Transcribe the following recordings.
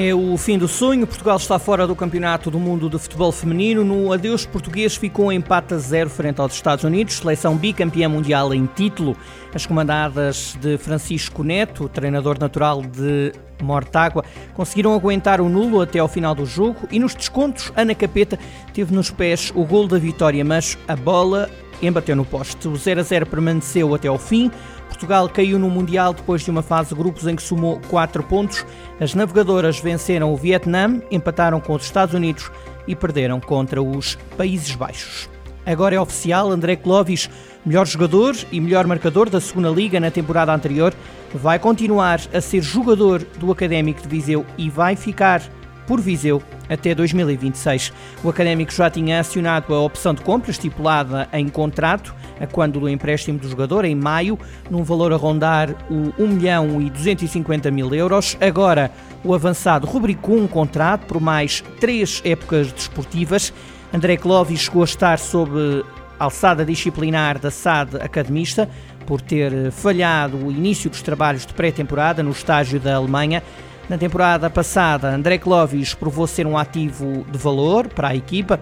É o fim do sonho. Portugal está fora do Campeonato do Mundo de Futebol Feminino. No adeus português ficou um empate a zero frente aos Estados Unidos, seleção bicampeã mundial em título. As comandadas de Francisco Neto, treinador natural de Mortágua, conseguiram aguentar o nulo até ao final do jogo e nos descontos Ana Capeta teve nos pés o gol da vitória, mas a bola embateu no poste. O 0 a 0 permaneceu até ao fim. Portugal caiu no Mundial depois de uma fase de grupos em que somou 4 pontos. As navegadoras venceram o Vietnã, empataram com os Estados Unidos e perderam contra os Países Baixos. Agora é oficial, André Clovis, melhor jogador e melhor marcador da segunda Liga na temporada anterior, vai continuar a ser jogador do Académico de Viseu e vai ficar por Viseu até 2026. O Académico já tinha acionado a opção de compra estipulada em contrato, a quando do empréstimo do jogador, em maio, num valor a rondar o 1 milhão e 250 mil euros. Agora, o avançado rubricou um contrato por mais três épocas desportivas. André Clovis chegou a estar sob alçada disciplinar da SAD Academista por ter falhado o início dos trabalhos de pré-temporada no estágio da Alemanha. Na temporada passada, André Clovis provou ser um ativo de valor para a equipa,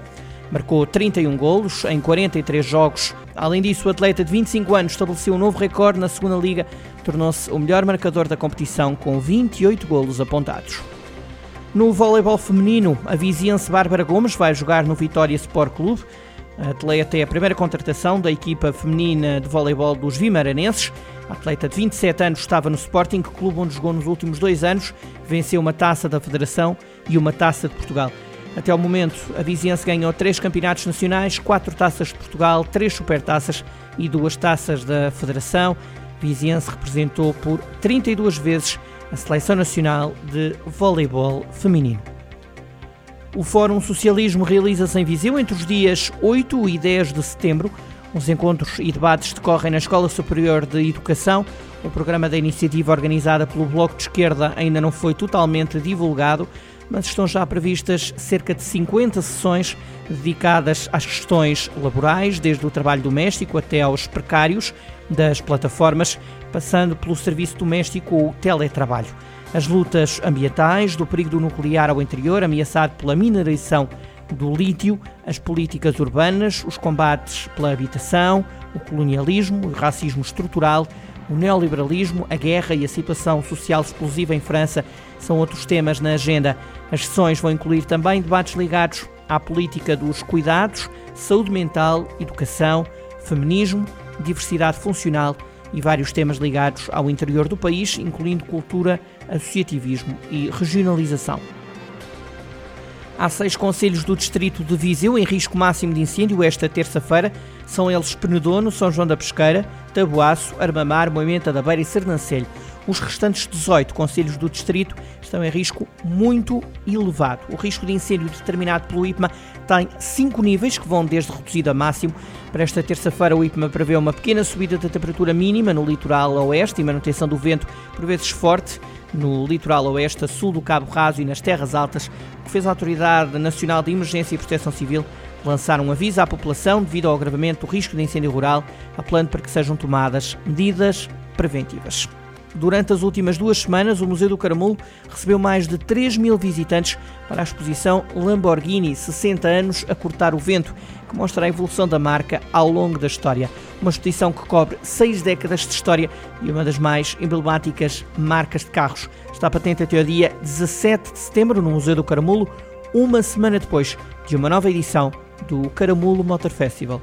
marcou 31 golos em 43 jogos. Além disso, o atleta de 25 anos estabeleceu um novo recorde na segunda liga, tornou-se o melhor marcador da competição com 28 golos apontados. No voleibol feminino, a viziense Bárbara Gomes vai jogar no Vitória Sport Clube. A atleta é a primeira contratação da equipa feminina de voleibol dos Vimaranenses. A atleta de 27 anos estava no Sporting, clube onde jogou nos últimos dois anos, venceu uma taça da Federação e uma taça de Portugal. Até o momento, a Viziense ganhou três campeonatos nacionais, quatro taças de Portugal, três supertaças e duas taças da Federação. A Viziense representou por 32 vezes a Seleção Nacional de Voleibol Feminino. O Fórum Socialismo realiza-se em Viseu entre os dias 8 e 10 de setembro. Os encontros e debates decorrem na Escola Superior de Educação. O programa da iniciativa organizada pelo Bloco de Esquerda ainda não foi totalmente divulgado, mas estão já previstas cerca de 50 sessões dedicadas às questões laborais, desde o trabalho doméstico até aos precários das plataformas, passando pelo serviço doméstico ou teletrabalho as lutas ambientais, do perigo do nuclear ao interior, ameaçado pela mineração do lítio, as políticas urbanas, os combates pela habitação, o colonialismo, o racismo estrutural, o neoliberalismo, a guerra e a situação social explosiva em França são outros temas na agenda. As sessões vão incluir também debates ligados à política dos cuidados, saúde mental, educação, feminismo, diversidade funcional e vários temas ligados ao interior do país, incluindo cultura, associativismo e regionalização. Há seis conselhos do distrito de Viseu em risco máximo de incêndio esta terça-feira. São eles Penedono, São João da Pesqueira, Taboaço, Armamar, Moimenta da Beira e Sernancelho. Os restantes 18 conselhos do distrito estão em risco muito elevado. O risco de incêndio determinado pelo IPMA tem cinco níveis que vão desde reduzido a máximo. Para esta terça-feira, o IPMA prevê uma pequena subida da temperatura mínima no litoral oeste e manutenção do vento, por vezes forte, no litoral oeste, a sul do Cabo Raso e nas terras altas, o que fez a Autoridade Nacional de Emergência e Proteção Civil lançar um aviso à população devido ao agravamento do risco de incêndio rural, apelando para que sejam tomadas medidas preventivas. Durante as últimas duas semanas, o Museu do Caramulo recebeu mais de 3 mil visitantes para a exposição Lamborghini 60 anos a cortar o vento, que mostra a evolução da marca ao longo da história. Uma exposição que cobre seis décadas de história e uma das mais emblemáticas marcas de carros. Está patente até o dia 17 de setembro no Museu do Caramulo, uma semana depois de uma nova edição do Caramulo Motor Festival.